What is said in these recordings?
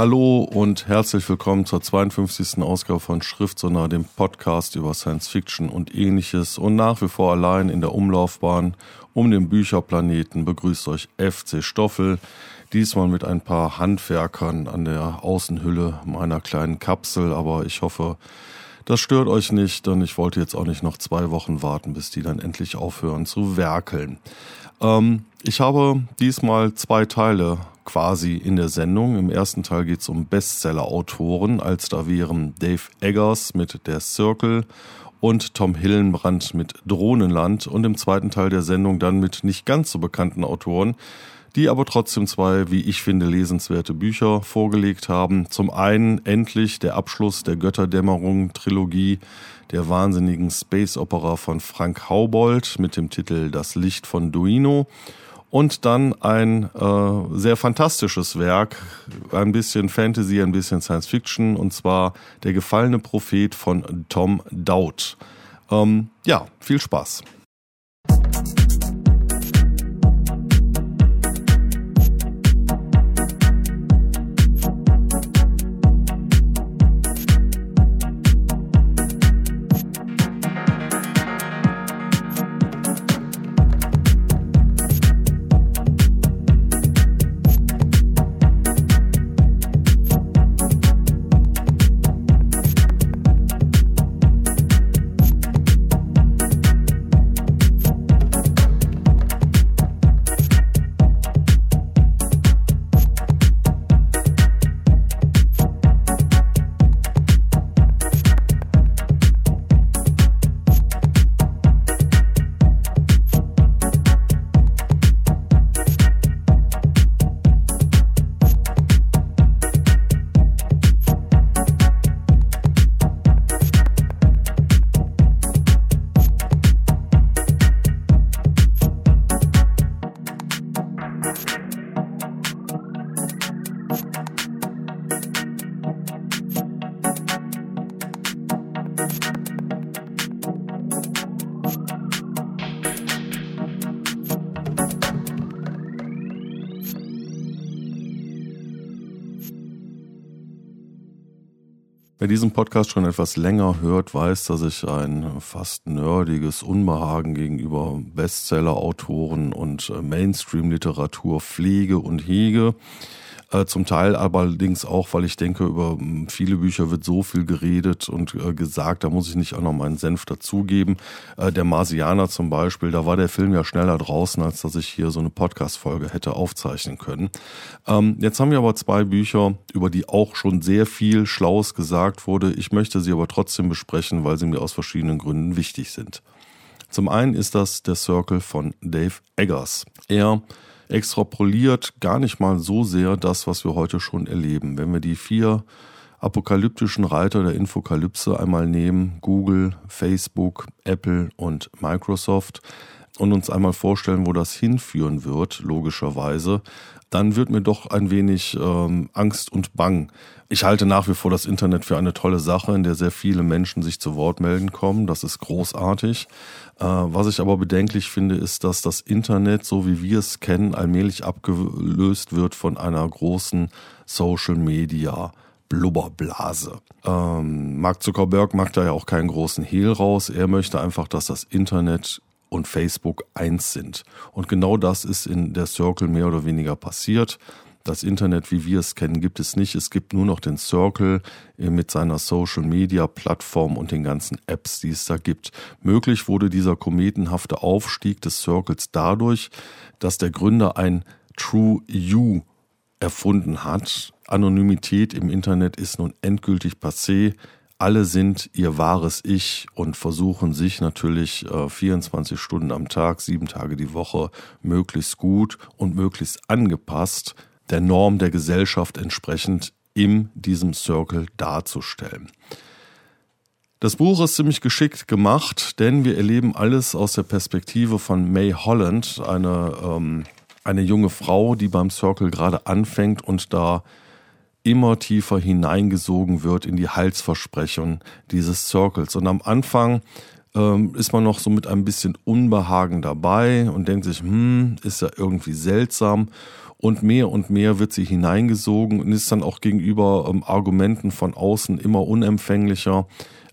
Hallo und herzlich willkommen zur 52. Ausgabe von Schriftsonar, dem Podcast über Science Fiction und ähnliches. Und nach wie vor allein in der Umlaufbahn um den Bücherplaneten begrüßt euch FC Stoffel. Diesmal mit ein paar Handwerkern an der Außenhülle meiner kleinen Kapsel, aber ich hoffe, das stört euch nicht, denn ich wollte jetzt auch nicht noch zwei Wochen warten, bis die dann endlich aufhören zu werkeln. Ähm, ich habe diesmal zwei Teile quasi in der Sendung. Im ersten Teil geht es um Bestseller-Autoren, als da wären Dave Eggers mit Der Circle und Tom Hillenbrand mit Drohnenland und im zweiten Teil der Sendung dann mit nicht ganz so bekannten Autoren, die aber trotzdem zwei, wie ich finde, lesenswerte Bücher vorgelegt haben. Zum einen endlich der Abschluss der Götterdämmerung Trilogie der wahnsinnigen Space Opera von Frank Haubold mit dem Titel Das Licht von Duino und dann ein äh, sehr fantastisches Werk, ein bisschen Fantasy, ein bisschen Science Fiction, und zwar Der gefallene Prophet von Tom Dowd. Ähm, ja, viel Spaß. Diesen Podcast schon etwas länger hört, weiß, dass ich ein fast nerdiges Unbehagen gegenüber Bestseller-Autoren und äh, Mainstream-Literatur pflege und hege. Äh, zum Teil allerdings auch, weil ich denke, über hm, viele Bücher wird so viel geredet und äh, gesagt, da muss ich nicht auch noch meinen Senf dazugeben. Äh, der Marsianer zum Beispiel, da war der Film ja schneller draußen, als dass ich hier so eine Podcast-Folge hätte aufzeichnen können. Ähm, jetzt haben wir aber zwei Bücher, über die auch schon sehr viel Schlaues gesagt wurde. Ich möchte sie aber trotzdem besprechen, weil sie mir aus verschiedenen Gründen wichtig sind. Zum einen ist das der Circle von Dave Eggers. Er extrapoliert gar nicht mal so sehr das, was wir heute schon erleben. Wenn wir die vier apokalyptischen Reiter der Infokalypse einmal nehmen, Google, Facebook, Apple und Microsoft, und uns einmal vorstellen, wo das hinführen wird, logischerweise, dann wird mir doch ein wenig ähm, Angst und Bang. Ich halte nach wie vor das Internet für eine tolle Sache, in der sehr viele Menschen sich zu Wort melden kommen. Das ist großartig. Äh, was ich aber bedenklich finde, ist, dass das Internet, so wie wir es kennen, allmählich abgelöst wird von einer großen Social Media. Blubberblase. Ähm, Mark Zuckerberg macht da ja auch keinen großen Hehl raus. Er möchte einfach, dass das Internet und Facebook eins sind. Und genau das ist in der Circle mehr oder weniger passiert. Das Internet, wie wir es kennen, gibt es nicht. Es gibt nur noch den Circle äh, mit seiner Social Media Plattform und den ganzen Apps, die es da gibt. Möglich wurde dieser kometenhafte Aufstieg des Circles dadurch, dass der Gründer ein True You erfunden hat. Anonymität im Internet ist nun endgültig passé alle sind ihr wahres Ich und versuchen sich natürlich äh, 24 Stunden am Tag, sieben Tage die Woche möglichst gut und möglichst angepasst der Norm der Gesellschaft entsprechend in diesem Circle darzustellen. Das Buch ist ziemlich geschickt gemacht, denn wir erleben alles aus der Perspektive von May Holland, eine, ähm, eine junge Frau, die beim Circle gerade anfängt und da immer tiefer hineingesogen wird in die Halsversprechung dieses Circles. Und am Anfang ähm, ist man noch so mit ein bisschen Unbehagen dabei und denkt sich, hm, ist ja irgendwie seltsam. Und mehr und mehr wird sie hineingesogen und ist dann auch gegenüber ähm, Argumenten von außen immer unempfänglicher.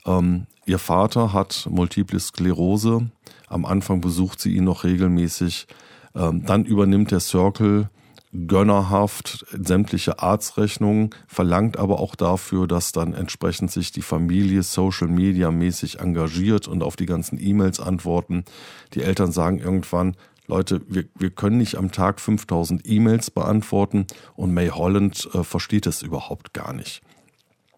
Ähm, ihr Vater hat multiple Sklerose. Am Anfang besucht sie ihn noch regelmäßig. Ähm, dann übernimmt der Circle gönnerhaft sämtliche Arztrechnungen, verlangt aber auch dafür, dass dann entsprechend sich die Familie Social Media mäßig engagiert und auf die ganzen E-Mails antworten. Die Eltern sagen irgendwann, Leute, wir, wir können nicht am Tag 5000 E-Mails beantworten und May Holland äh, versteht es überhaupt gar nicht.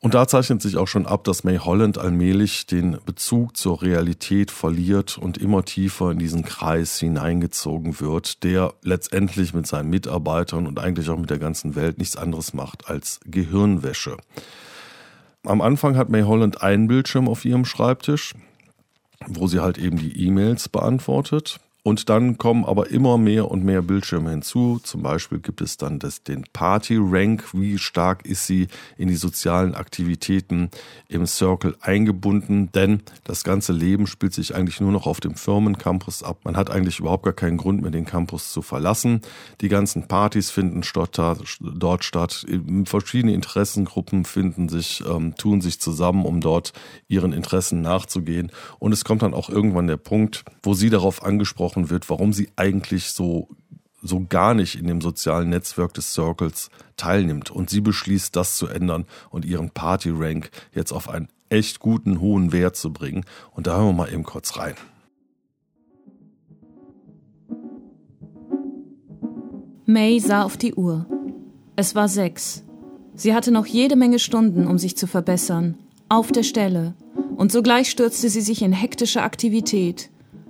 Und da zeichnet sich auch schon ab, dass May Holland allmählich den Bezug zur Realität verliert und immer tiefer in diesen Kreis hineingezogen wird, der letztendlich mit seinen Mitarbeitern und eigentlich auch mit der ganzen Welt nichts anderes macht als Gehirnwäsche. Am Anfang hat May Holland einen Bildschirm auf ihrem Schreibtisch, wo sie halt eben die E-Mails beantwortet. Und dann kommen aber immer mehr und mehr Bildschirme hinzu. Zum Beispiel gibt es dann das, den Party-Rank. Wie stark ist sie in die sozialen Aktivitäten im Circle eingebunden? Denn das ganze Leben spielt sich eigentlich nur noch auf dem Firmencampus ab. Man hat eigentlich überhaupt gar keinen Grund mehr, den Campus zu verlassen. Die ganzen Partys finden dort statt. Verschiedene Interessengruppen finden sich, ähm, tun sich zusammen, um dort ihren Interessen nachzugehen. Und es kommt dann auch irgendwann der Punkt, wo sie darauf angesprochen angesprochen wird, warum sie eigentlich so so gar nicht in dem sozialen Netzwerk des Circles teilnimmt. Und sie beschließt, das zu ändern und ihren Party-Rank jetzt auf einen echt guten, hohen Wert zu bringen. Und da hören wir mal eben kurz rein. May sah auf die Uhr. Es war sechs. Sie hatte noch jede Menge Stunden, um sich zu verbessern. Auf der Stelle. Und sogleich stürzte sie sich in hektische Aktivität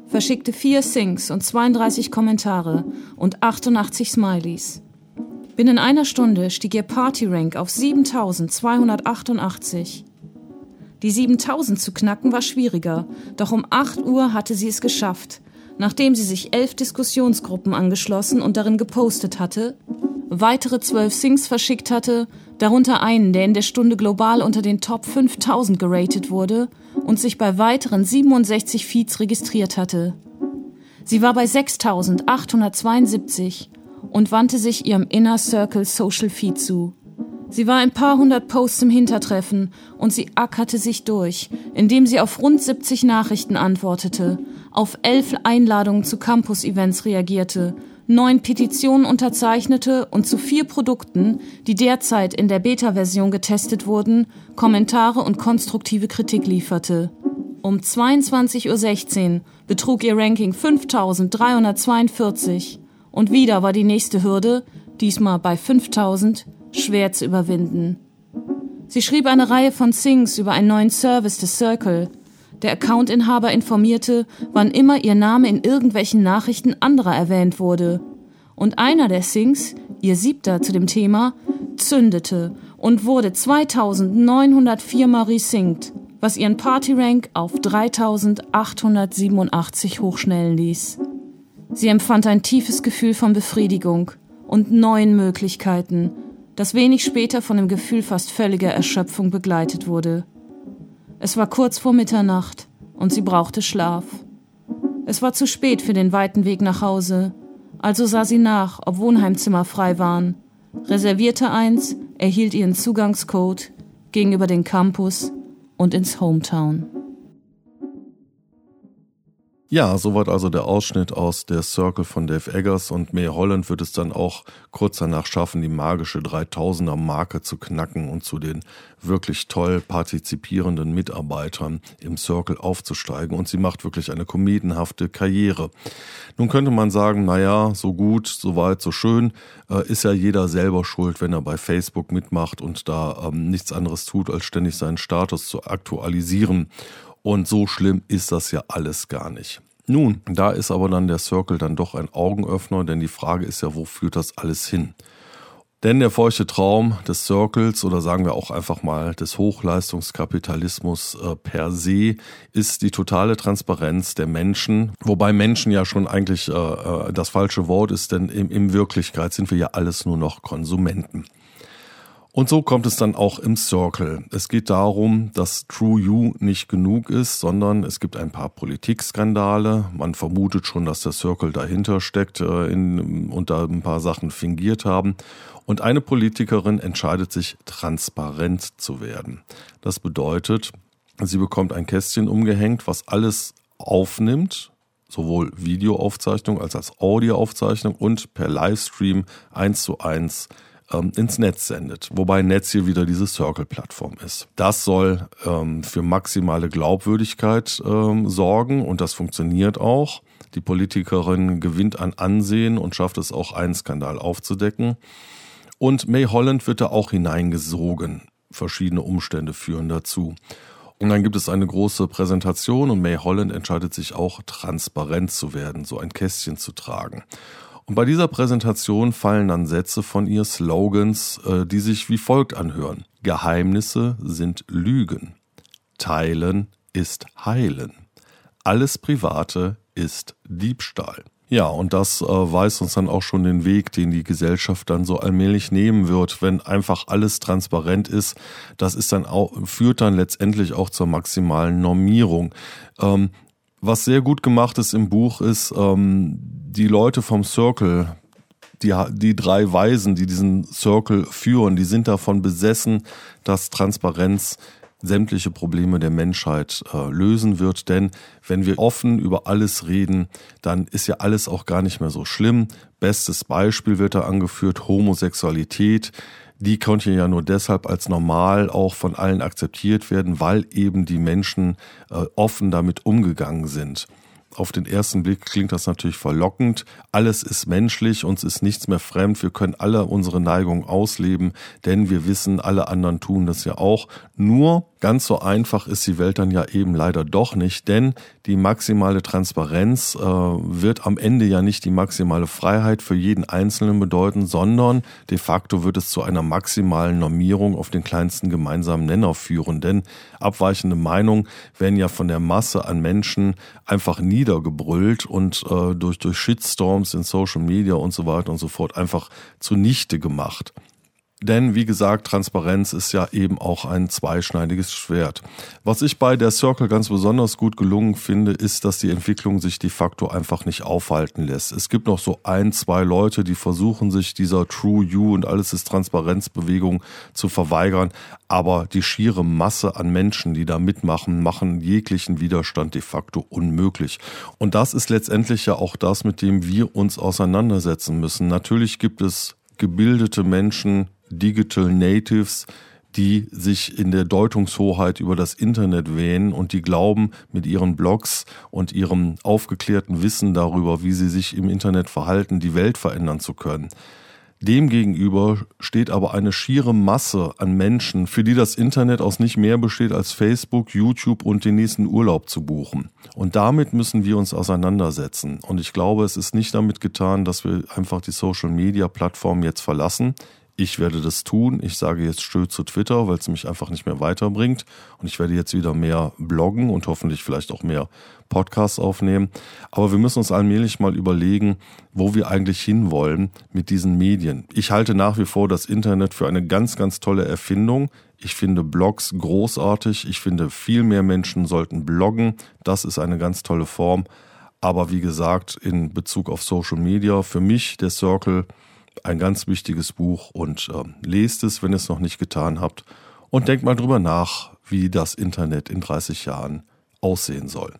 verschickte vier Syncs und 32 Kommentare und 88 Smileys. Binnen einer Stunde stieg ihr Party-Rank auf 7288. Die 7000 zu knacken war schwieriger, doch um 8 Uhr hatte sie es geschafft, nachdem sie sich elf Diskussionsgruppen angeschlossen und darin gepostet hatte, weitere zwölf Syncs verschickt hatte, darunter einen, der in der Stunde global unter den Top 5000 geratet wurde und sich bei weiteren 67 Feeds registriert hatte. Sie war bei 6872 und wandte sich ihrem Inner Circle Social Feed zu. Sie war ein paar hundert Posts im Hintertreffen und sie ackerte sich durch, indem sie auf rund 70 Nachrichten antwortete, auf elf Einladungen zu Campus-Events reagierte neun Petitionen unterzeichnete und zu vier Produkten, die derzeit in der Beta-Version getestet wurden, Kommentare und konstruktive Kritik lieferte. Um 22.16 Uhr betrug ihr Ranking 5342 und wieder war die nächste Hürde, diesmal bei 5000, schwer zu überwinden. Sie schrieb eine Reihe von Sings über einen neuen Service des Circle. Der Accountinhaber informierte, wann immer ihr Name in irgendwelchen Nachrichten anderer erwähnt wurde. Und einer der Sings, ihr siebter zu dem Thema, zündete und wurde 2904 mal resingt, was ihren Partyrank auf 3887 hochschnellen ließ. Sie empfand ein tiefes Gefühl von Befriedigung und neuen Möglichkeiten, das wenig später von dem Gefühl fast völliger Erschöpfung begleitet wurde. Es war kurz vor Mitternacht und sie brauchte Schlaf. Es war zu spät für den weiten Weg nach Hause, also sah sie nach, ob Wohnheimzimmer frei waren, reservierte eins, erhielt ihren Zugangscode, ging über den Campus und ins Hometown. Ja, soweit also der Ausschnitt aus der Circle von Dave Eggers und May Holland wird es dann auch kurz danach schaffen, die magische 3000er Marke zu knacken und zu den wirklich toll partizipierenden Mitarbeitern im Circle aufzusteigen und sie macht wirklich eine komedenhafte Karriere. Nun könnte man sagen, naja, so gut, so weit, so schön, äh, ist ja jeder selber schuld, wenn er bei Facebook mitmacht und da ähm, nichts anderes tut, als ständig seinen Status zu aktualisieren. Und so schlimm ist das ja alles gar nicht. Nun, da ist aber dann der Circle dann doch ein Augenöffner, denn die Frage ist ja, wo führt das alles hin? Denn der feuchte Traum des Circles oder sagen wir auch einfach mal des Hochleistungskapitalismus äh, per se ist die totale Transparenz der Menschen, wobei Menschen ja schon eigentlich äh, äh das falsche Wort ist, denn in, in Wirklichkeit sind wir ja alles nur noch Konsumenten. Und so kommt es dann auch im Circle. Es geht darum, dass True You nicht genug ist, sondern es gibt ein paar Politikskandale. Man vermutet schon, dass der Circle dahinter steckt äh, in, und da ein paar Sachen fingiert haben. Und eine Politikerin entscheidet sich, transparent zu werden. Das bedeutet, sie bekommt ein Kästchen umgehängt, was alles aufnimmt, sowohl Videoaufzeichnung als auch Audioaufzeichnung und per Livestream eins zu eins ähm, ins Netz sendet. Wobei Netz hier wieder diese Circle-Plattform ist. Das soll ähm, für maximale Glaubwürdigkeit ähm, sorgen und das funktioniert auch. Die Politikerin gewinnt an Ansehen und schafft es auch, einen Skandal aufzudecken. Und May Holland wird da auch hineingesogen. Verschiedene Umstände führen dazu. Und dann gibt es eine große Präsentation und May Holland entscheidet sich auch, transparent zu werden, so ein Kästchen zu tragen. Und bei dieser Präsentation fallen dann Sätze von ihr, Slogans, äh, die sich wie folgt anhören. Geheimnisse sind Lügen. Teilen ist Heilen. Alles Private ist Diebstahl. Ja, und das äh, weiß uns dann auch schon den Weg, den die Gesellschaft dann so allmählich nehmen wird, wenn einfach alles transparent ist. Das ist dann auch, führt dann letztendlich auch zur maximalen Normierung. Ähm, was sehr gut gemacht ist im Buch ist, ähm, die Leute vom Circle, die, die drei Weisen, die diesen Circle führen, die sind davon besessen, dass Transparenz sämtliche Probleme der Menschheit äh, lösen wird. Denn wenn wir offen über alles reden, dann ist ja alles auch gar nicht mehr so schlimm. Bestes Beispiel wird da angeführt, Homosexualität die konnte ja nur deshalb als normal auch von allen akzeptiert werden, weil eben die Menschen äh, offen damit umgegangen sind. Auf den ersten Blick klingt das natürlich verlockend. Alles ist menschlich, uns ist nichts mehr fremd. Wir können alle unsere Neigungen ausleben, denn wir wissen, alle anderen tun das ja auch. Nur ganz so einfach ist die Welt dann ja eben leider doch nicht, denn die maximale Transparenz äh, wird am Ende ja nicht die maximale Freiheit für jeden Einzelnen bedeuten, sondern de facto wird es zu einer maximalen Normierung auf den kleinsten gemeinsamen Nenner führen. Denn abweichende Meinungen werden ja von der Masse an Menschen einfach niedergebrüllt und äh, durch, durch Shitstorms in Social Media und so weiter und so fort einfach zunichte gemacht. Denn wie gesagt, Transparenz ist ja eben auch ein zweischneidiges Schwert. Was ich bei der Circle ganz besonders gut gelungen finde, ist, dass die Entwicklung sich de facto einfach nicht aufhalten lässt. Es gibt noch so ein, zwei Leute, die versuchen sich dieser True You und alles ist Transparenzbewegung zu verweigern. Aber die schiere Masse an Menschen, die da mitmachen, machen jeglichen Widerstand de facto unmöglich. Und das ist letztendlich ja auch das, mit dem wir uns auseinandersetzen müssen. Natürlich gibt es gebildete Menschen, Digital Natives, die sich in der Deutungshoheit über das Internet wähnen und die glauben, mit ihren Blogs und ihrem aufgeklärten Wissen darüber, wie sie sich im Internet verhalten, die Welt verändern zu können. Demgegenüber steht aber eine schiere Masse an Menschen, für die das Internet aus nicht mehr besteht als Facebook, YouTube und den nächsten Urlaub zu buchen. Und damit müssen wir uns auseinandersetzen. Und ich glaube, es ist nicht damit getan, dass wir einfach die Social-Media-Plattform jetzt verlassen. Ich werde das tun. Ich sage jetzt still zu Twitter, weil es mich einfach nicht mehr weiterbringt. Und ich werde jetzt wieder mehr bloggen und hoffentlich vielleicht auch mehr Podcasts aufnehmen. Aber wir müssen uns allmählich mal überlegen, wo wir eigentlich hinwollen mit diesen Medien. Ich halte nach wie vor das Internet für eine ganz, ganz tolle Erfindung. Ich finde Blogs großartig. Ich finde, viel mehr Menschen sollten bloggen. Das ist eine ganz tolle Form. Aber wie gesagt, in Bezug auf Social Media, für mich der Circle ein ganz wichtiges Buch und äh, lest es, wenn ihr es noch nicht getan habt. Und denkt mal drüber nach, wie das Internet in 30 Jahren aussehen soll.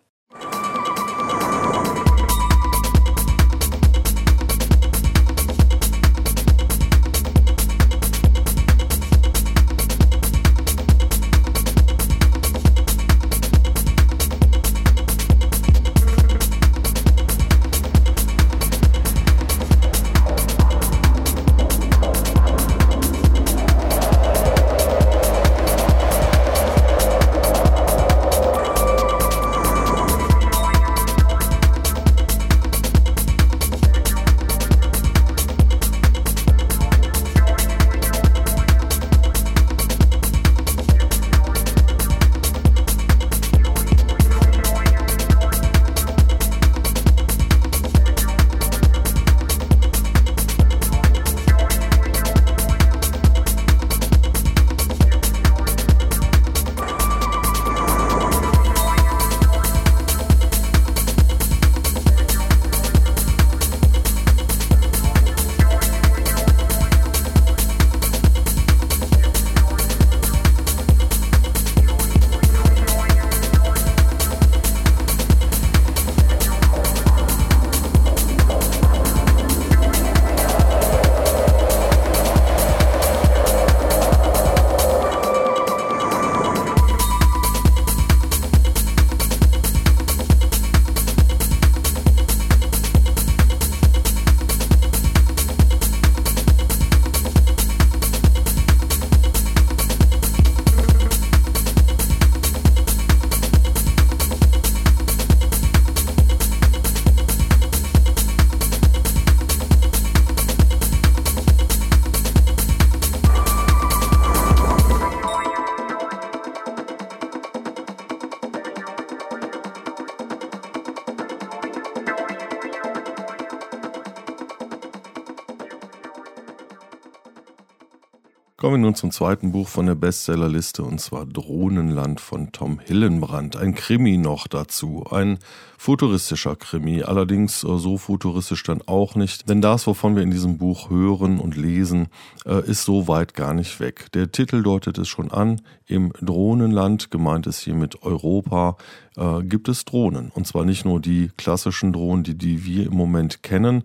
Kommen wir nun zum zweiten Buch von der Bestsellerliste und zwar Drohnenland von Tom Hillenbrand. Ein Krimi noch dazu. Ein futuristischer Krimi, allerdings äh, so futuristisch dann auch nicht, denn das, wovon wir in diesem Buch hören und lesen, äh, ist so weit gar nicht weg. Der Titel deutet es schon an. Im Drohnenland, gemeint ist hier mit Europa, äh, gibt es Drohnen. Und zwar nicht nur die klassischen Drohnen, die, die wir im Moment kennen,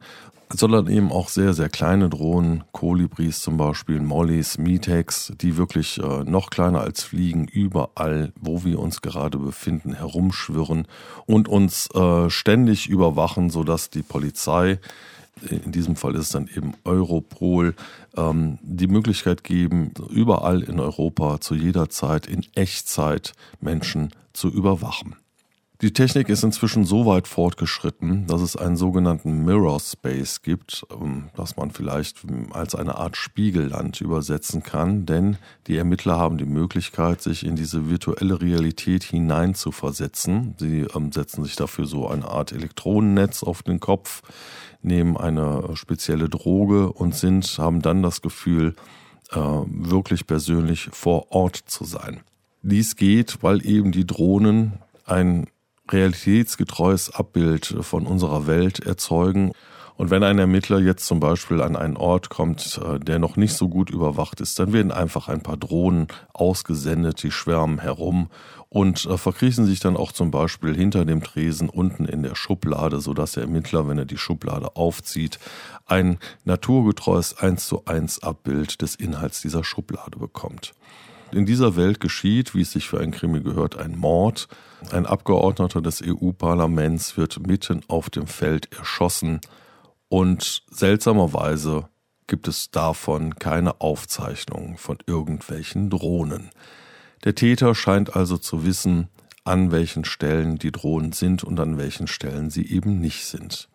sondern eben auch sehr, sehr kleine Drohnen, Kolibris zum Beispiel, Mollys, Metex, die wirklich äh, noch kleiner als Fliegen überall, wo wir uns gerade befinden, herumschwirren und uns äh, ständig überwachen, sodass die Polizei, in diesem Fall ist es dann eben Europol, ähm, die Möglichkeit geben, überall in Europa zu jeder Zeit in Echtzeit Menschen zu überwachen. Die Technik ist inzwischen so weit fortgeschritten, dass es einen sogenannten Mirror Space gibt, ähm, das man vielleicht als eine Art Spiegelland übersetzen kann, denn die Ermittler haben die Möglichkeit, sich in diese virtuelle Realität hineinzuversetzen. Sie ähm, setzen sich dafür so eine Art Elektronennetz auf den Kopf, nehmen eine spezielle Droge und sind, haben dann das Gefühl, äh, wirklich persönlich vor Ort zu sein. Dies geht, weil eben die Drohnen ein realitätsgetreues Abbild von unserer Welt erzeugen. Und wenn ein Ermittler jetzt zum Beispiel an einen Ort kommt, äh, der noch nicht so gut überwacht ist, dann werden einfach ein paar Drohnen ausgesendet, die schwärmen herum und äh, verkriechen sich dann auch zum Beispiel hinter dem Tresen unten in der Schublade, sodass der Ermittler, wenn er die Schublade aufzieht, ein naturgetreues 1 zu 1 Abbild des Inhalts dieser Schublade bekommt. In dieser Welt geschieht, wie es sich für ein Krimi gehört, ein Mord. Ein Abgeordneter des EU-Parlaments wird mitten auf dem Feld erschossen und seltsamerweise gibt es davon keine Aufzeichnung von irgendwelchen Drohnen. Der Täter scheint also zu wissen, an welchen Stellen die Drohnen sind und an welchen Stellen sie eben nicht sind.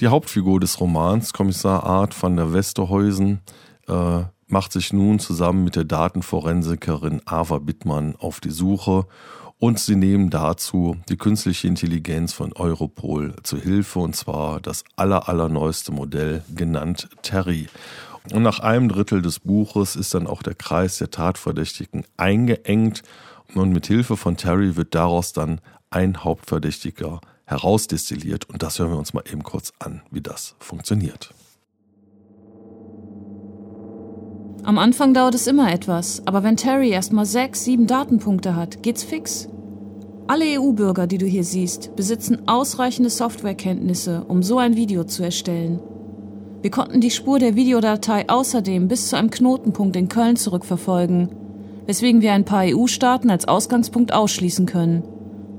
Die Hauptfigur des Romans, Kommissar Art van der Westerhäusen, äh, macht sich nun zusammen mit der Datenforensikerin Ava Bittmann auf die Suche und sie nehmen dazu die künstliche Intelligenz von Europol zu Hilfe und zwar das aller, allerneueste Modell genannt Terry. Und nach einem Drittel des Buches ist dann auch der Kreis der Tatverdächtigen eingeengt und mit Hilfe von Terry wird daraus dann ein Hauptverdächtiger herausdestilliert und das hören wir uns mal eben kurz an, wie das funktioniert. Am Anfang dauert es immer etwas, aber wenn Terry erstmal sechs, sieben Datenpunkte hat, geht's fix. Alle EU-Bürger, die du hier siehst, besitzen ausreichende Softwarekenntnisse, um so ein Video zu erstellen. Wir konnten die Spur der Videodatei außerdem bis zu einem Knotenpunkt in Köln zurückverfolgen, weswegen wir ein paar EU-Staaten als Ausgangspunkt ausschließen können.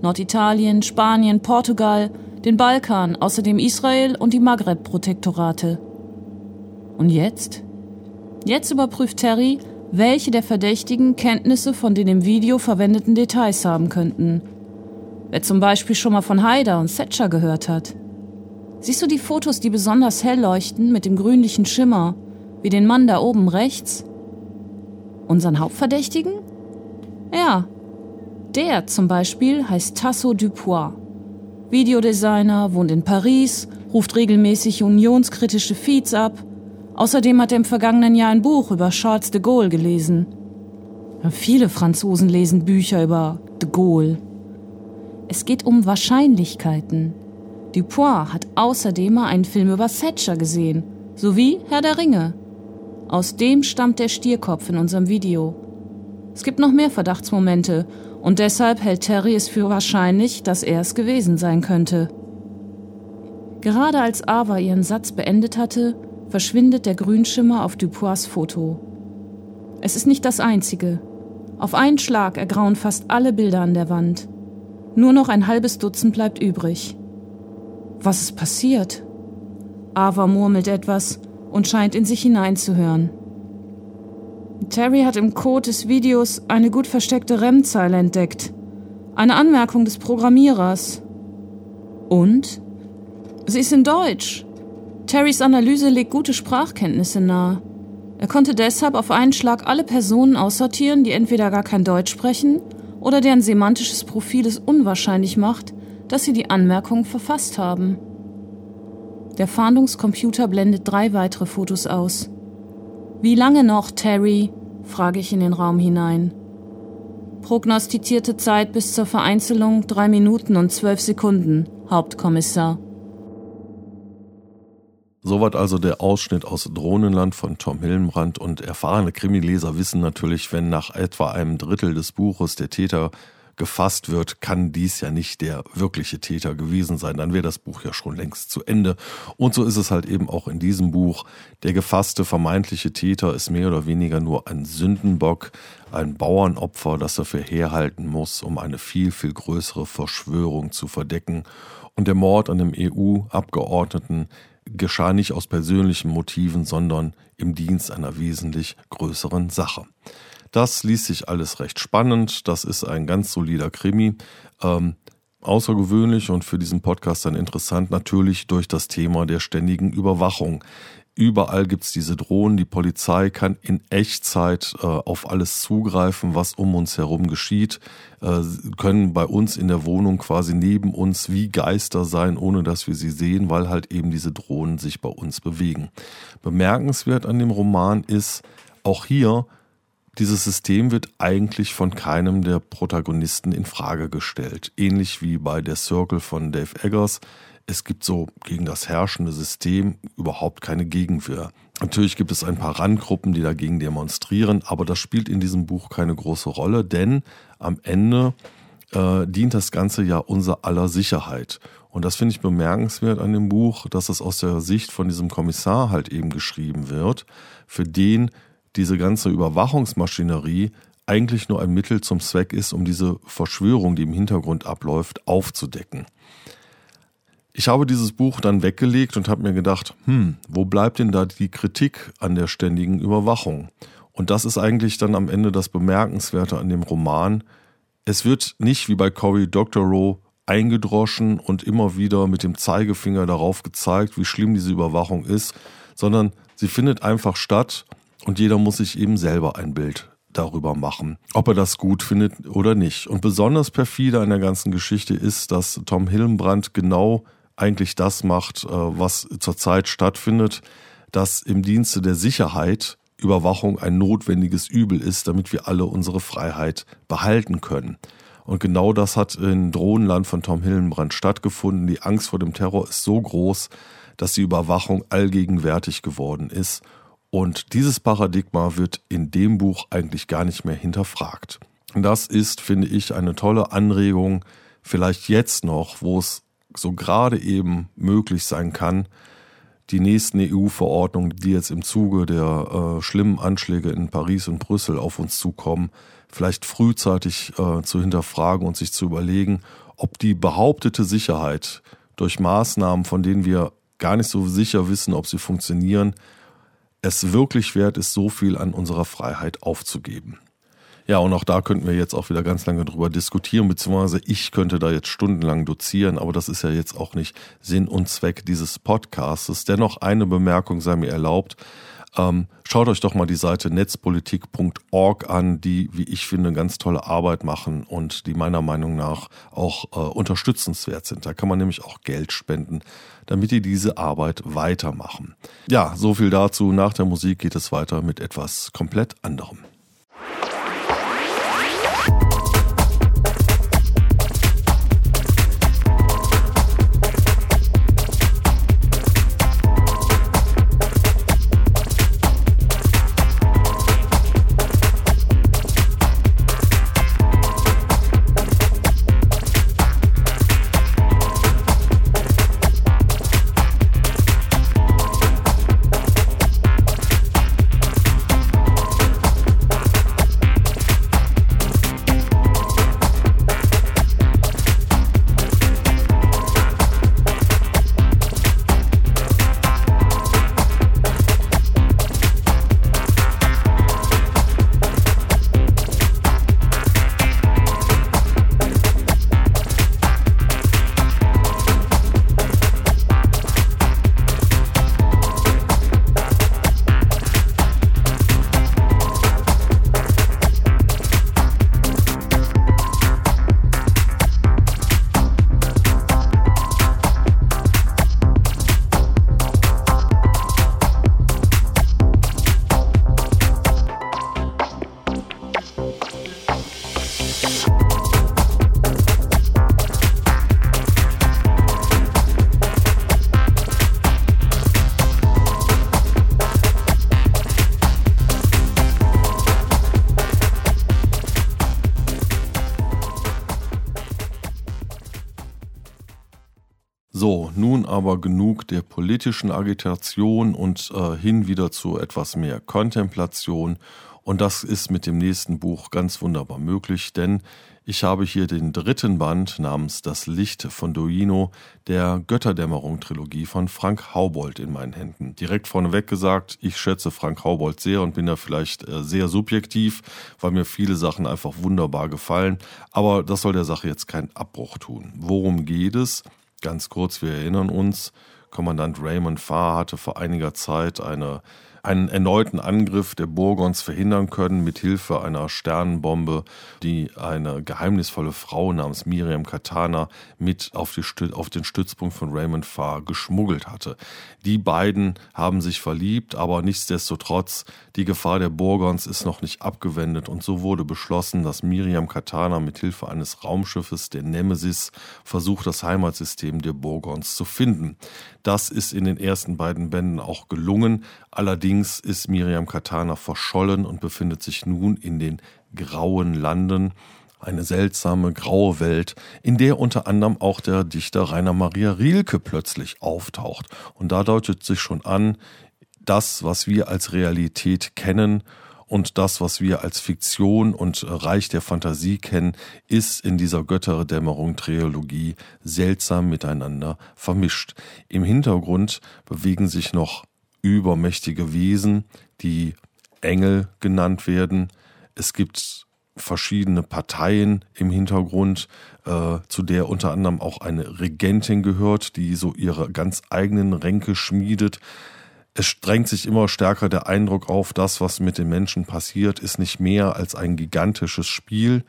Norditalien, Spanien, Portugal, den Balkan, außerdem Israel und die Maghreb-Protektorate. Und jetzt? Jetzt überprüft Terry, welche der Verdächtigen Kenntnisse von den im Video verwendeten Details haben könnten. Wer zum Beispiel schon mal von Haider und Thatcher gehört hat. Siehst du die Fotos, die besonders hell leuchten mit dem grünlichen Schimmer, wie den Mann da oben rechts? Unseren Hauptverdächtigen? Ja. Der zum Beispiel heißt Tasso Dupois. Videodesigner, wohnt in Paris, ruft regelmäßig unionskritische Feeds ab Außerdem hat er im vergangenen Jahr ein Buch über Charles de Gaulle gelesen. Viele Franzosen lesen Bücher über de Gaulle. Es geht um Wahrscheinlichkeiten. Dupois hat außerdem mal einen Film über Thatcher gesehen, sowie Herr der Ringe. Aus dem stammt der Stierkopf in unserem Video. Es gibt noch mehr Verdachtsmomente und deshalb hält Terry es für wahrscheinlich, dass er es gewesen sein könnte. Gerade als Ava ihren Satz beendet hatte, verschwindet der Grünschimmer auf Dupois Foto. Es ist nicht das einzige. Auf einen Schlag ergrauen fast alle Bilder an der Wand. Nur noch ein halbes Dutzend bleibt übrig. Was ist passiert? Ava murmelt etwas und scheint in sich hineinzuhören. Terry hat im Code des Videos eine gut versteckte REM-Zeile entdeckt. Eine Anmerkung des Programmierers. Und? Sie ist in Deutsch. Terrys Analyse legt gute Sprachkenntnisse nahe. Er konnte deshalb auf einen Schlag alle Personen aussortieren, die entweder gar kein Deutsch sprechen oder deren semantisches Profil es unwahrscheinlich macht, dass sie die Anmerkungen verfasst haben. Der Fahndungscomputer blendet drei weitere Fotos aus. Wie lange noch, Terry? frage ich in den Raum hinein. Prognostizierte Zeit bis zur Vereinzelung drei Minuten und zwölf Sekunden, Hauptkommissar. Soweit also der Ausschnitt aus Drohnenland von Tom Hillenbrand und erfahrene Krimileser wissen natürlich, wenn nach etwa einem Drittel des Buches der Täter gefasst wird, kann dies ja nicht der wirkliche Täter gewesen sein. Dann wäre das Buch ja schon längst zu Ende. Und so ist es halt eben auch in diesem Buch. Der gefasste vermeintliche Täter ist mehr oder weniger nur ein Sündenbock, ein Bauernopfer, das dafür herhalten muss, um eine viel, viel größere Verschwörung zu verdecken. Und der Mord an dem EU-Abgeordneten geschah nicht aus persönlichen Motiven, sondern im Dienst einer wesentlich größeren Sache. Das liest sich alles recht spannend. Das ist ein ganz solider Krimi. Ähm, außergewöhnlich und für diesen Podcast dann interessant natürlich durch das Thema der ständigen Überwachung. Überall gibt's diese Drohnen. Die Polizei kann in Echtzeit äh, auf alles zugreifen, was um uns herum geschieht. Äh, können bei uns in der Wohnung quasi neben uns wie Geister sein, ohne dass wir sie sehen, weil halt eben diese Drohnen sich bei uns bewegen. Bemerkenswert an dem Roman ist, auch hier dieses System wird eigentlich von keinem der Protagonisten in Frage gestellt. Ähnlich wie bei der Circle von Dave Eggers. Es gibt so gegen das herrschende System überhaupt keine Gegenwehr. Natürlich gibt es ein paar Randgruppen, die dagegen demonstrieren, aber das spielt in diesem Buch keine große Rolle, denn am Ende äh, dient das Ganze ja unser aller Sicherheit. Und das finde ich bemerkenswert an dem Buch, dass es aus der Sicht von diesem Kommissar halt eben geschrieben wird, für den diese ganze Überwachungsmaschinerie eigentlich nur ein Mittel zum Zweck ist, um diese Verschwörung, die im Hintergrund abläuft, aufzudecken. Ich habe dieses Buch dann weggelegt und habe mir gedacht, hm, wo bleibt denn da die Kritik an der ständigen Überwachung? Und das ist eigentlich dann am Ende das Bemerkenswerte an dem Roman. Es wird nicht wie bei Cory Doctorow eingedroschen und immer wieder mit dem Zeigefinger darauf gezeigt, wie schlimm diese Überwachung ist, sondern sie findet einfach statt und jeder muss sich eben selber ein Bild darüber machen, ob er das gut findet oder nicht. Und besonders perfide an der ganzen Geschichte ist, dass Tom Hillenbrand genau eigentlich das macht, äh, was zurzeit stattfindet, dass im Dienste der Sicherheit Überwachung ein notwendiges Übel ist, damit wir alle unsere Freiheit behalten können. Und genau das hat in Drohnenland von Tom Hillenbrand stattgefunden. Die Angst vor dem Terror ist so groß, dass die Überwachung allgegenwärtig geworden ist und dieses Paradigma wird in dem Buch eigentlich gar nicht mehr hinterfragt. Das ist, finde ich, eine tolle Anregung, vielleicht jetzt noch, wo es so gerade eben möglich sein kann, die nächsten EU-Verordnungen, die jetzt im Zuge der äh, schlimmen Anschläge in Paris und Brüssel auf uns zukommen, vielleicht frühzeitig äh, zu hinterfragen und sich zu überlegen, ob die behauptete Sicherheit durch Maßnahmen, von denen wir gar nicht so sicher wissen, ob sie funktionieren, es wirklich wert ist, so viel an unserer Freiheit aufzugeben. Ja, und auch da könnten wir jetzt auch wieder ganz lange drüber diskutieren, beziehungsweise ich könnte da jetzt stundenlang dozieren, aber das ist ja jetzt auch nicht Sinn und Zweck dieses Podcasts. Dennoch eine Bemerkung sei mir erlaubt. Ähm, schaut euch doch mal die Seite netzpolitik.org an, die, wie ich finde, ganz tolle Arbeit machen und die meiner Meinung nach auch äh, unterstützenswert sind. Da kann man nämlich auch Geld spenden, damit die diese Arbeit weitermachen. Ja, so viel dazu. Nach der Musik geht es weiter mit etwas komplett anderem. So, nun aber genug der politischen Agitation und äh, hin wieder zu etwas mehr Kontemplation. Und das ist mit dem nächsten Buch ganz wunderbar möglich, denn ich habe hier den dritten Band namens Das Licht von Duino der Götterdämmerung-Trilogie von Frank Haubold in meinen Händen. Direkt vorneweg gesagt, ich schätze Frank Haubold sehr und bin da vielleicht äh, sehr subjektiv, weil mir viele Sachen einfach wunderbar gefallen. Aber das soll der Sache jetzt keinen Abbruch tun. Worum geht es? Ganz kurz, wir erinnern uns, Kommandant Raymond Farr hatte vor einiger Zeit eine einen erneuten Angriff der Burgons verhindern können mit Hilfe einer Sternenbombe, die eine geheimnisvolle Frau namens Miriam Katana mit auf, auf den Stützpunkt von Raymond Farr geschmuggelt hatte. Die beiden haben sich verliebt, aber nichtsdestotrotz, die Gefahr der Burgons ist noch nicht abgewendet und so wurde beschlossen, dass Miriam Katana mit Hilfe eines Raumschiffes, der Nemesis, versucht, das Heimatsystem der Burgons zu finden. Das ist in den ersten beiden Bänden auch gelungen, Allerdings ist Miriam Katana verschollen und befindet sich nun in den grauen Landen, eine seltsame graue Welt, in der unter anderem auch der Dichter Rainer Maria Rilke plötzlich auftaucht. Und da deutet sich schon an, das, was wir als Realität kennen und das, was wir als Fiktion und Reich der Fantasie kennen, ist in dieser Götterdämmerung-Trilogie seltsam miteinander vermischt. Im Hintergrund bewegen sich noch übermächtige Wesen, die Engel genannt werden. Es gibt verschiedene Parteien im Hintergrund, äh, zu der unter anderem auch eine Regentin gehört, die so ihre ganz eigenen Ränke schmiedet. Es drängt sich immer stärker der Eindruck auf, das, was mit den Menschen passiert, ist nicht mehr als ein gigantisches Spiel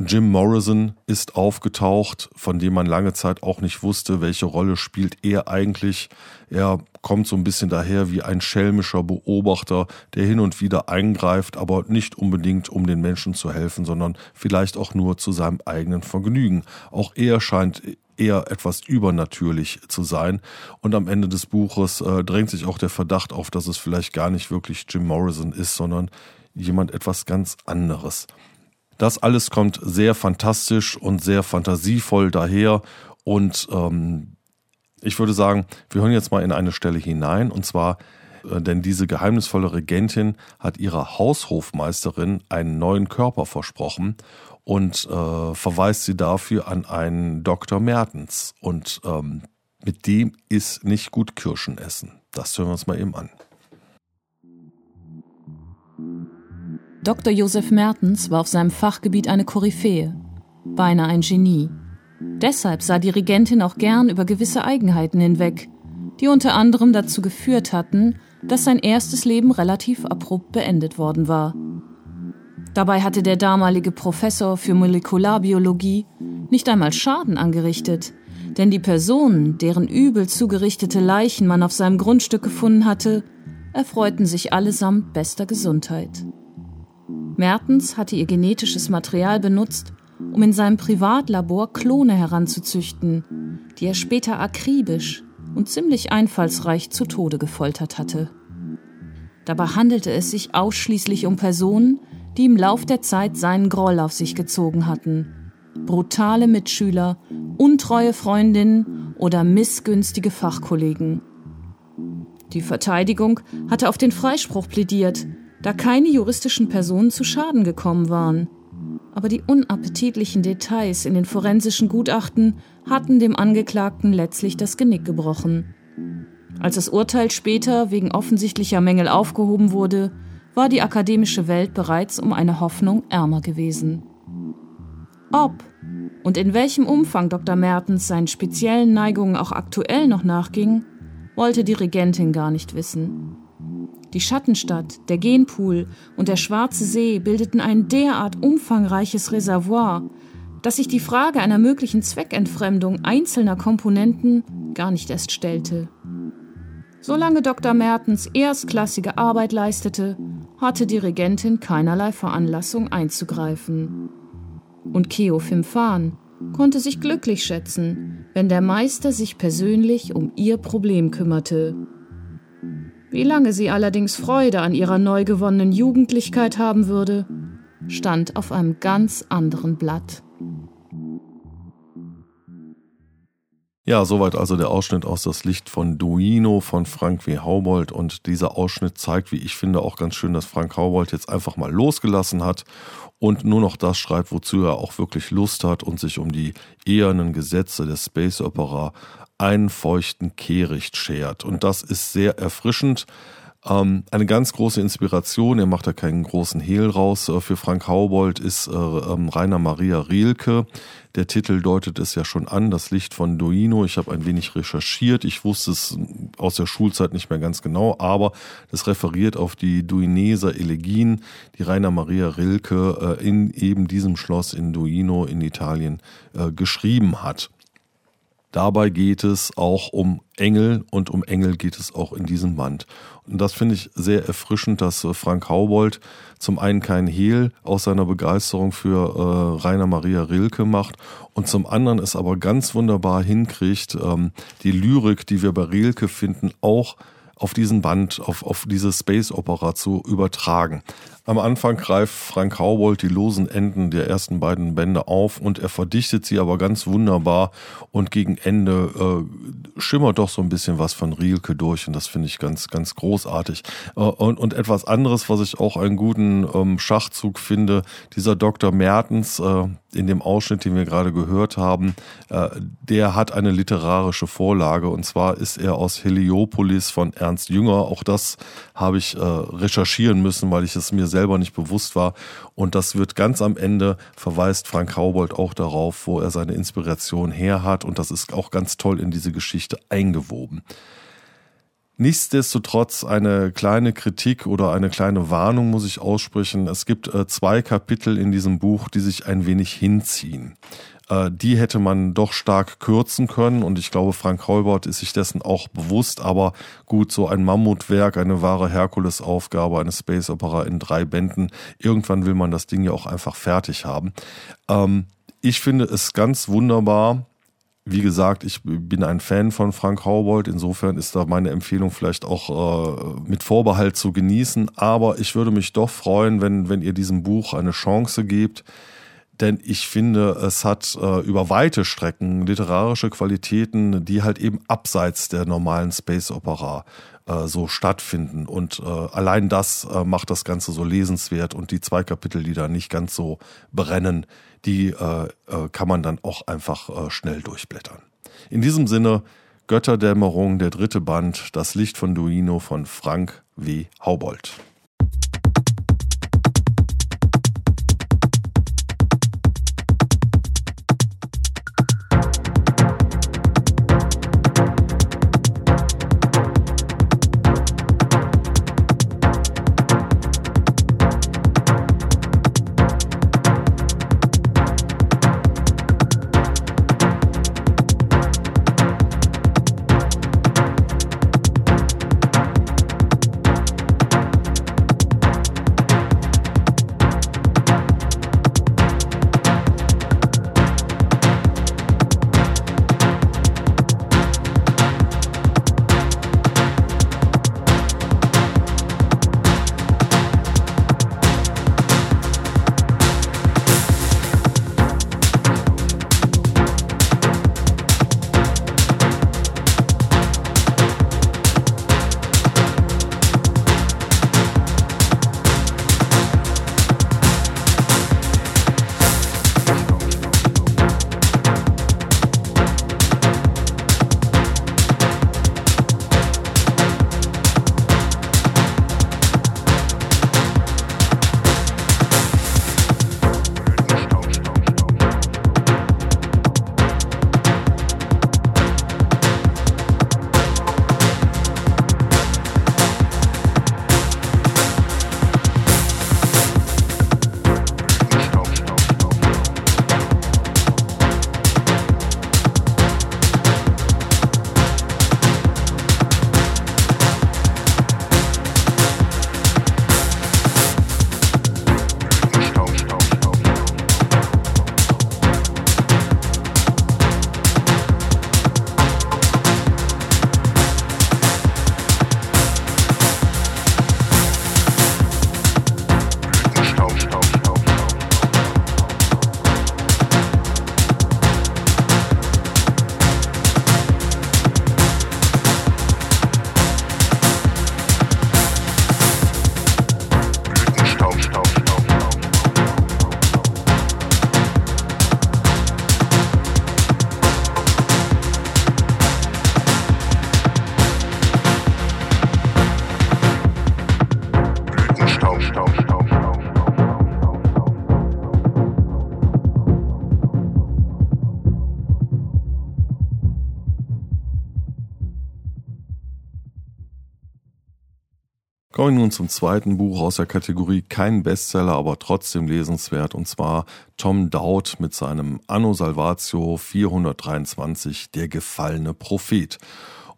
Jim Morrison ist aufgetaucht, von dem man lange Zeit auch nicht wusste, welche Rolle spielt er eigentlich. Er kommt so ein bisschen daher wie ein schelmischer Beobachter, der hin und wieder eingreift, aber nicht unbedingt um den Menschen zu helfen, sondern vielleicht auch nur zu seinem eigenen Vergnügen. Auch er scheint eher etwas übernatürlich zu sein. Und am Ende des Buches äh, drängt sich auch der Verdacht auf, dass es vielleicht gar nicht wirklich Jim Morrison ist, sondern jemand etwas ganz anderes. Das alles kommt sehr fantastisch und sehr fantasievoll daher. Und ähm, ich würde sagen, wir hören jetzt mal in eine Stelle hinein. Und zwar, äh, denn diese geheimnisvolle Regentin hat ihrer Haushofmeisterin einen neuen Körper versprochen und äh, verweist sie dafür an einen Dr. Mertens. Und ähm, mit dem ist nicht gut Kirschen essen. Das hören wir uns mal eben an. Dr. Josef Mertens war auf seinem Fachgebiet eine Koryphäe, beinahe ein Genie. Deshalb sah die Regentin auch gern über gewisse Eigenheiten hinweg, die unter anderem dazu geführt hatten, dass sein erstes Leben relativ abrupt beendet worden war. Dabei hatte der damalige Professor für Molekularbiologie nicht einmal Schaden angerichtet, denn die Personen, deren übel zugerichtete Leichen man auf seinem Grundstück gefunden hatte, erfreuten sich allesamt bester Gesundheit. Mertens hatte ihr genetisches Material benutzt, um in seinem Privatlabor Klone heranzuzüchten, die er später akribisch und ziemlich einfallsreich zu Tode gefoltert hatte. Dabei handelte es sich ausschließlich um Personen, die im Lauf der Zeit seinen Groll auf sich gezogen hatten. Brutale Mitschüler, untreue Freundinnen oder missgünstige Fachkollegen. Die Verteidigung hatte auf den Freispruch plädiert, da keine juristischen Personen zu Schaden gekommen waren. Aber die unappetitlichen Details in den forensischen Gutachten hatten dem Angeklagten letztlich das Genick gebrochen. Als das Urteil später wegen offensichtlicher Mängel aufgehoben wurde, war die akademische Welt bereits um eine Hoffnung ärmer gewesen. Ob und in welchem Umfang Dr. Mertens seinen speziellen Neigungen auch aktuell noch nachging, wollte die Regentin gar nicht wissen. Die Schattenstadt, der Genpool und der Schwarze See bildeten ein derart umfangreiches Reservoir, dass sich die Frage einer möglichen Zweckentfremdung einzelner Komponenten gar nicht erst stellte. Solange Dr. Mertens erstklassige Arbeit leistete, hatte die Regentin keinerlei Veranlassung einzugreifen. Und Keo Fimfan konnte sich glücklich schätzen, wenn der Meister sich persönlich um ihr Problem kümmerte wie lange sie allerdings Freude an ihrer neu gewonnenen Jugendlichkeit haben würde, stand auf einem ganz anderen Blatt. Ja, soweit also der Ausschnitt aus Das Licht von Duino von Frank W. Haubold. Und dieser Ausschnitt zeigt, wie ich finde, auch ganz schön, dass Frank Haubold jetzt einfach mal losgelassen hat und nur noch das schreibt, wozu er auch wirklich Lust hat und sich um die ehernen Gesetze der Space Opera einen feuchten Kehricht schert. Und das ist sehr erfrischend. Ähm, eine ganz große Inspiration, er macht da keinen großen Hehl raus, äh, für Frank Haubold ist äh, ähm, Rainer Maria Rielke. Der Titel deutet es ja schon an, das Licht von Duino. Ich habe ein wenig recherchiert, ich wusste es aus der Schulzeit nicht mehr ganz genau, aber das referiert auf die Duineser Elegien, die Rainer Maria Rilke äh, in eben diesem Schloss in Duino in Italien äh, geschrieben hat. Dabei geht es auch um Engel und um Engel geht es auch in diesem Band. Und das finde ich sehr erfrischend, dass äh, Frank Haubold zum einen keinen Hehl aus seiner Begeisterung für äh, Rainer Maria Rilke macht und zum anderen es aber ganz wunderbar hinkriegt, ähm, die Lyrik, die wir bei Rilke finden, auch auf diesen Band, auf, auf diese Space Opera zu übertragen. Am Anfang greift Frank Haubold die losen Enden der ersten beiden Bände auf und er verdichtet sie aber ganz wunderbar und gegen Ende äh, schimmert doch so ein bisschen was von Rielke durch und das finde ich ganz, ganz großartig. Äh, und, und etwas anderes, was ich auch einen guten ähm, Schachzug finde, dieser Dr. Mertens, äh, in dem Ausschnitt, den wir gerade gehört haben, äh, der hat eine literarische Vorlage und zwar ist er aus Heliopolis von Ernst Jünger. Auch das habe ich äh, recherchieren müssen, weil ich es mir selber nicht bewusst war. Und das wird ganz am Ende verweist Frank Haubold auch darauf, wo er seine Inspiration her hat und das ist auch ganz toll in diese Geschichte eingewoben. Nichtsdestotrotz eine kleine Kritik oder eine kleine Warnung muss ich aussprechen. Es gibt äh, zwei Kapitel in diesem Buch, die sich ein wenig hinziehen. Äh, die hätte man doch stark kürzen können und ich glaube, Frank Holbert ist sich dessen auch bewusst. Aber gut, so ein Mammutwerk, eine wahre Herkulesaufgabe, eine Space Opera in drei Bänden. Irgendwann will man das Ding ja auch einfach fertig haben. Ähm, ich finde es ganz wunderbar, wie gesagt, ich bin ein Fan von Frank Haubold. Insofern ist da meine Empfehlung vielleicht auch äh, mit Vorbehalt zu genießen. Aber ich würde mich doch freuen, wenn, wenn ihr diesem Buch eine Chance gebt. Denn ich finde, es hat äh, über weite Strecken literarische Qualitäten, die halt eben abseits der normalen Space Opera äh, so stattfinden. Und äh, allein das äh, macht das Ganze so lesenswert und die zwei Kapitel, die da nicht ganz so brennen, die äh, kann man dann auch einfach schnell durchblättern. In diesem Sinne, Götterdämmerung, der dritte Band, das Licht von Duino von Frank W. Haubold. Kommen nun zum zweiten Buch aus der Kategorie kein Bestseller, aber trotzdem lesenswert und zwar Tom Dowd mit seinem Anno Salvatio 423 Der gefallene Prophet.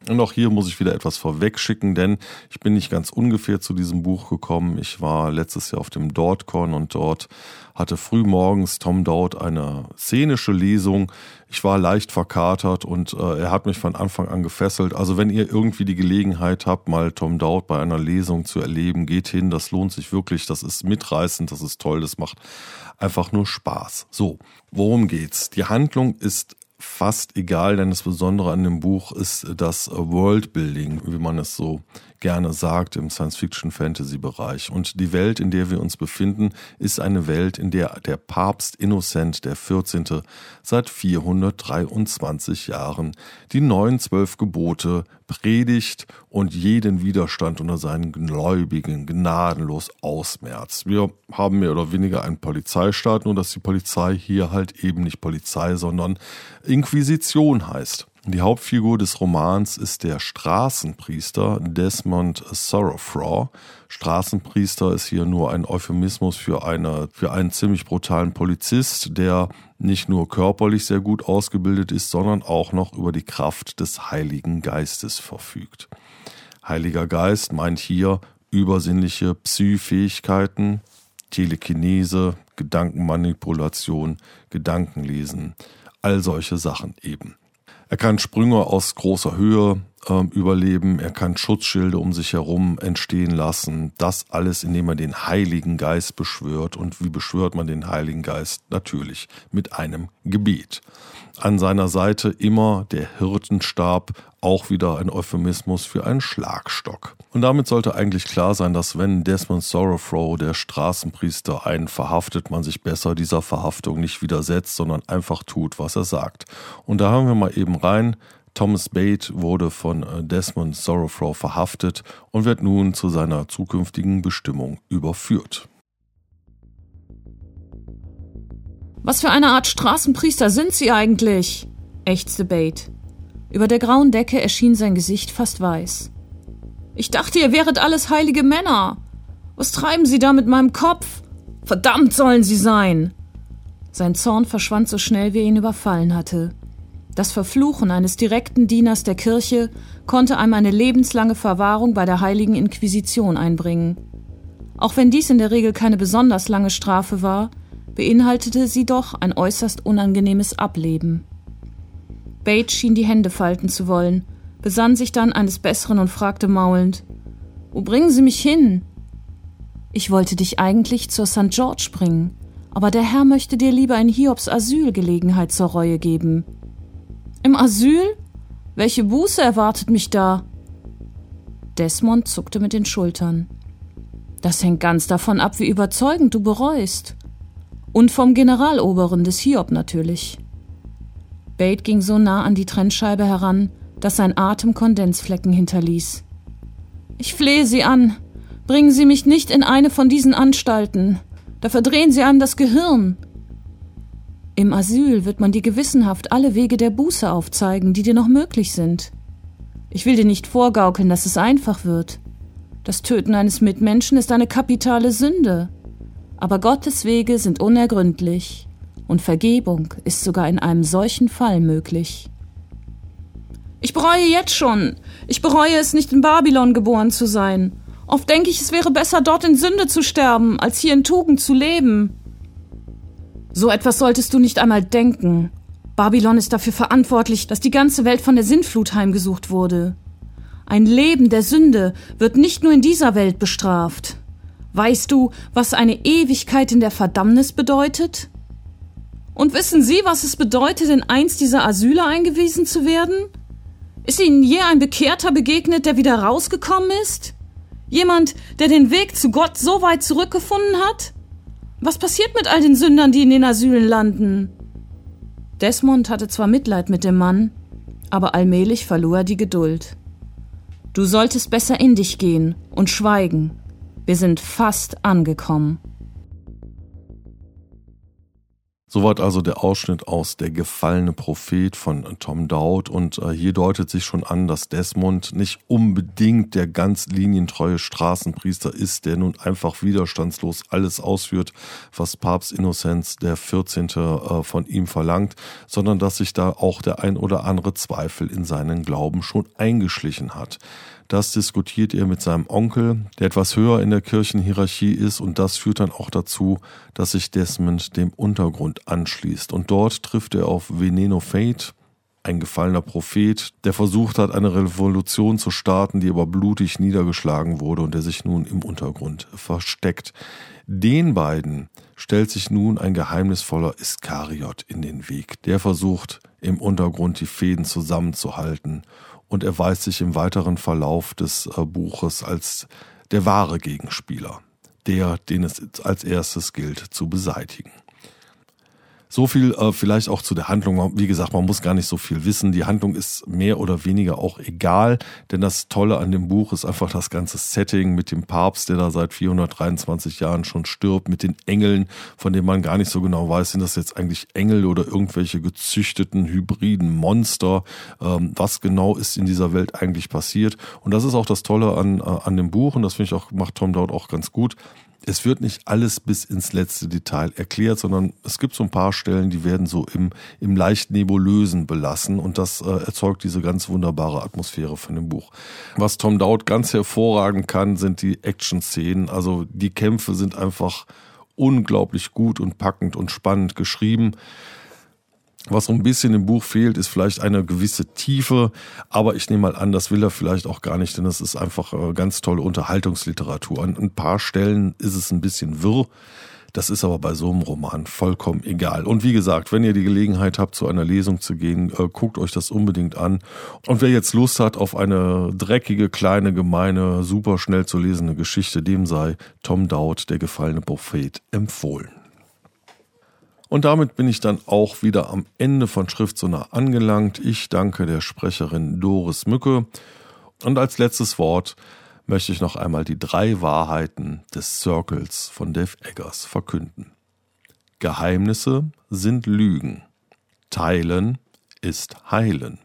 Und auch hier muss ich wieder etwas vorwegschicken, denn ich bin nicht ganz ungefähr zu diesem Buch gekommen. Ich war letztes Jahr auf dem Dortcon und dort hatte frühmorgens Tom Dowd eine szenische Lesung. Ich war leicht verkatert und äh, er hat mich von Anfang an gefesselt. Also wenn ihr irgendwie die Gelegenheit habt, mal Tom Dowd bei einer Lesung zu erleben, geht hin. Das lohnt sich wirklich. Das ist mitreißend, das ist toll, das macht einfach nur Spaß. So, worum geht's? Die Handlung ist fast egal, denn das Besondere an dem Buch ist das Worldbuilding, wie man es so gerne sagt im Science-Fiction-Fantasy-Bereich. Und die Welt, in der wir uns befinden, ist eine Welt, in der der Papst Innocent der 14. seit 423 Jahren die neuen zwölf Gebote predigt und jeden Widerstand unter seinen Gläubigen gnadenlos ausmerzt. Wir haben mehr oder weniger einen Polizeistaat, nur dass die Polizei hier halt eben nicht Polizei, sondern Inquisition heißt. Die Hauptfigur des Romans ist der Straßenpriester Desmond Sorrowfraw. Straßenpriester ist hier nur ein Euphemismus für, eine, für einen ziemlich brutalen Polizist, der nicht nur körperlich sehr gut ausgebildet ist, sondern auch noch über die Kraft des Heiligen Geistes verfügt. Heiliger Geist meint hier übersinnliche Psy-Fähigkeiten, Telekinese, Gedankenmanipulation, Gedankenlesen, all solche Sachen eben. Er kann Sprünge aus großer Höhe äh, überleben, er kann Schutzschilde um sich herum entstehen lassen. Das alles, indem er den Heiligen Geist beschwört. Und wie beschwört man den Heiligen Geist? Natürlich mit einem Gebet. An seiner Seite immer der Hirtenstab, auch wieder ein Euphemismus für einen Schlagstock. Und damit sollte eigentlich klar sein, dass wenn Desmond Sorrowfrow, der Straßenpriester, einen verhaftet, man sich besser dieser Verhaftung nicht widersetzt, sondern einfach tut, was er sagt. Und da haben wir mal eben rein, Thomas Bate wurde von äh, Desmond Sorrowfrow verhaftet und wird nun zu seiner zukünftigen Bestimmung überführt. Was für eine Art Straßenpriester sind Sie eigentlich? ächzte Bate. Über der grauen Decke erschien sein Gesicht fast weiß. Ich dachte, ihr wäret alles heilige Männer. Was treiben Sie da mit meinem Kopf? Verdammt sollen Sie sein! Sein Zorn verschwand so schnell, wie er ihn überfallen hatte. Das Verfluchen eines direkten Dieners der Kirche konnte einem eine lebenslange Verwahrung bei der Heiligen Inquisition einbringen. Auch wenn dies in der Regel keine besonders lange Strafe war, beinhaltete sie doch ein äußerst unangenehmes Ableben. Bates schien die Hände falten zu wollen, besann sich dann eines Besseren und fragte maulend Wo bringen Sie mich hin? Ich wollte dich eigentlich zur St. George bringen, aber der Herr möchte dir lieber in Hiobs Asyl Gelegenheit zur Reue geben. Im Asyl? Welche Buße erwartet mich da? Desmond zuckte mit den Schultern. Das hängt ganz davon ab, wie überzeugend du bereust. Und vom Generaloberen des Hiob natürlich. Bate ging so nah an die Trennscheibe heran, dass sein Atem Kondensflecken hinterließ. Ich flehe Sie an. Bringen Sie mich nicht in eine von diesen Anstalten. Da verdrehen Sie einem das Gehirn. Im Asyl wird man dir gewissenhaft alle Wege der Buße aufzeigen, die dir noch möglich sind. Ich will dir nicht vorgaukeln, dass es einfach wird. Das Töten eines Mitmenschen ist eine kapitale Sünde. Aber Gottes Wege sind unergründlich und Vergebung ist sogar in einem solchen Fall möglich. Ich bereue jetzt schon. Ich bereue es, nicht in Babylon geboren zu sein. Oft denke ich, es wäre besser, dort in Sünde zu sterben, als hier in Tugend zu leben. So etwas solltest du nicht einmal denken. Babylon ist dafür verantwortlich, dass die ganze Welt von der Sintflut heimgesucht wurde. Ein Leben der Sünde wird nicht nur in dieser Welt bestraft. Weißt du, was eine Ewigkeit in der Verdammnis bedeutet? Und wissen Sie, was es bedeutet, in eins dieser Asyle eingewiesen zu werden? Ist Ihnen je ein Bekehrter begegnet, der wieder rausgekommen ist? Jemand, der den Weg zu Gott so weit zurückgefunden hat? Was passiert mit all den Sündern, die in den Asylen landen? Desmond hatte zwar Mitleid mit dem Mann, aber allmählich verlor er die Geduld. Du solltest besser in dich gehen und schweigen, wir sind fast angekommen. Soweit also der Ausschnitt aus Der gefallene Prophet von Tom Dowd und äh, hier deutet sich schon an, dass Desmond nicht unbedingt der ganz linientreue Straßenpriester ist, der nun einfach widerstandslos alles ausführt, was Papst Innozenz der 14. Äh, von ihm verlangt, sondern dass sich da auch der ein oder andere Zweifel in seinen Glauben schon eingeschlichen hat. Das diskutiert er mit seinem Onkel, der etwas höher in der Kirchenhierarchie ist und das führt dann auch dazu, dass sich Desmond dem Untergrund anschließt. Und dort trifft er auf Veneno Fate, ein gefallener Prophet, der versucht hat, eine Revolution zu starten, die aber blutig niedergeschlagen wurde und der sich nun im Untergrund versteckt. Den beiden stellt sich nun ein geheimnisvoller Iskariot in den Weg. Der versucht, im Untergrund die Fäden zusammenzuhalten und erweist sich im weiteren Verlauf des äh, Buches als der wahre Gegenspieler, der, den es als erstes gilt zu beseitigen. So viel äh, vielleicht auch zu der Handlung. Wie gesagt, man muss gar nicht so viel wissen. Die Handlung ist mehr oder weniger auch egal, denn das Tolle an dem Buch ist einfach das ganze Setting mit dem Papst, der da seit 423 Jahren schon stirbt, mit den Engeln, von denen man gar nicht so genau weiß, sind das jetzt eigentlich Engel oder irgendwelche gezüchteten hybriden Monster. Ähm, was genau ist in dieser Welt eigentlich passiert? Und das ist auch das Tolle an, äh, an dem Buch und das finde ich auch, macht Tom Dowd auch ganz gut es wird nicht alles bis ins letzte Detail erklärt, sondern es gibt so ein paar Stellen, die werden so im, im leicht nebulösen belassen und das äh, erzeugt diese ganz wunderbare Atmosphäre von dem Buch. Was Tom Dowd ganz hervorragend kann, sind die Action-Szenen. Also die Kämpfe sind einfach unglaublich gut und packend und spannend geschrieben. Was so ein bisschen im Buch fehlt, ist vielleicht eine gewisse Tiefe, aber ich nehme mal an, das will er vielleicht auch gar nicht, denn es ist einfach äh, ganz tolle Unterhaltungsliteratur. An ein paar Stellen ist es ein bisschen wirr. Das ist aber bei so einem Roman vollkommen egal. Und wie gesagt, wenn ihr die Gelegenheit habt, zu einer Lesung zu gehen, äh, guckt euch das unbedingt an. Und wer jetzt Lust hat auf eine dreckige, kleine, gemeine, super schnell zu lesende Geschichte, dem sei Tom Dowd, der gefallene Prophet, empfohlen. Und damit bin ich dann auch wieder am Ende von Schriftsonar angelangt. Ich danke der Sprecherin Doris Mücke. Und als letztes Wort möchte ich noch einmal die drei Wahrheiten des Circles von Dave Eggers verkünden. Geheimnisse sind Lügen. Teilen ist Heilen.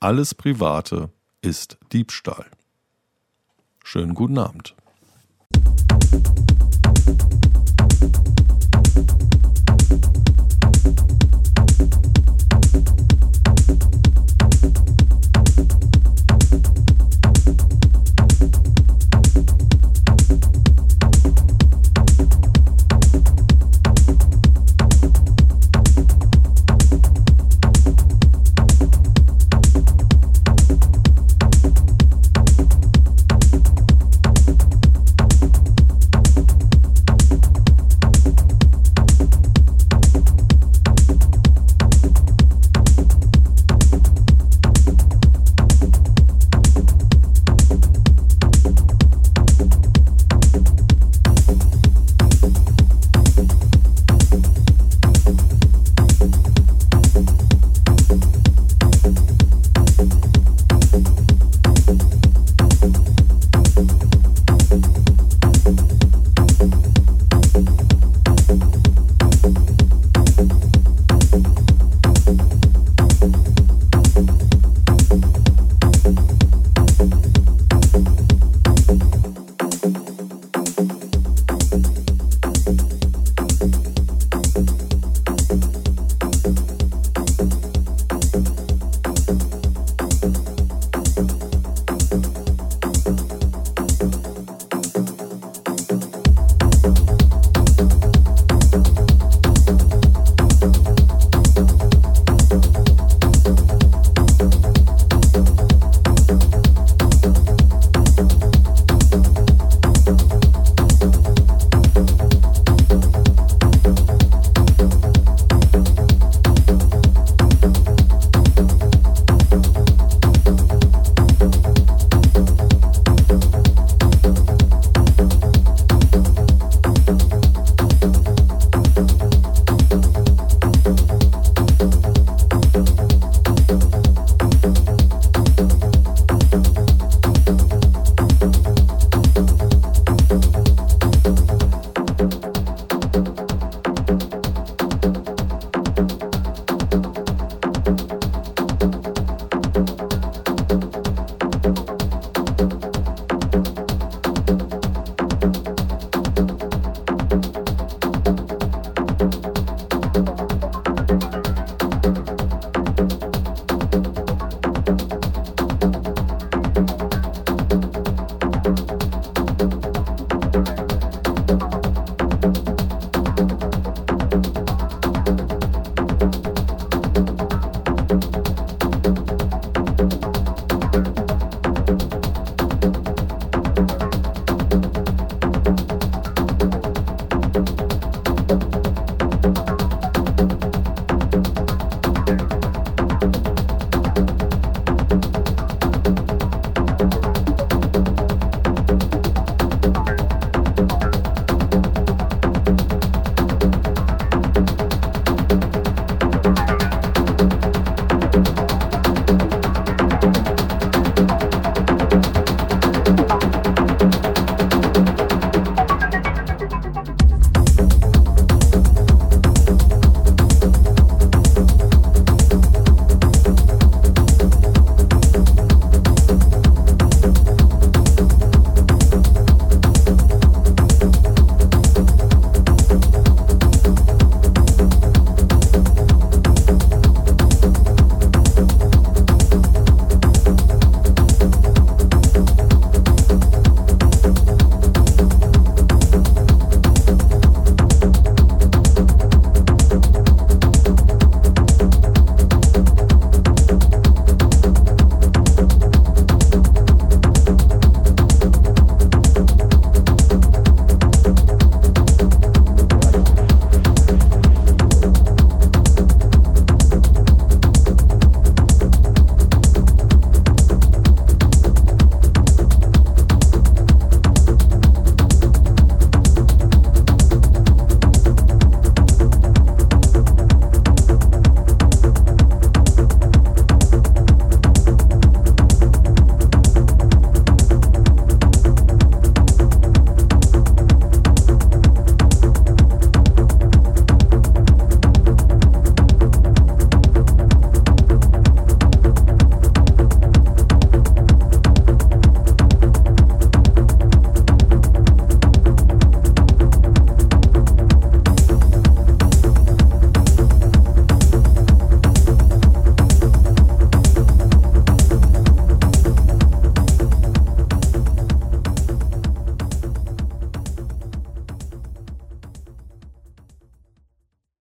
Alles Private ist Diebstahl. Schönen guten Abend.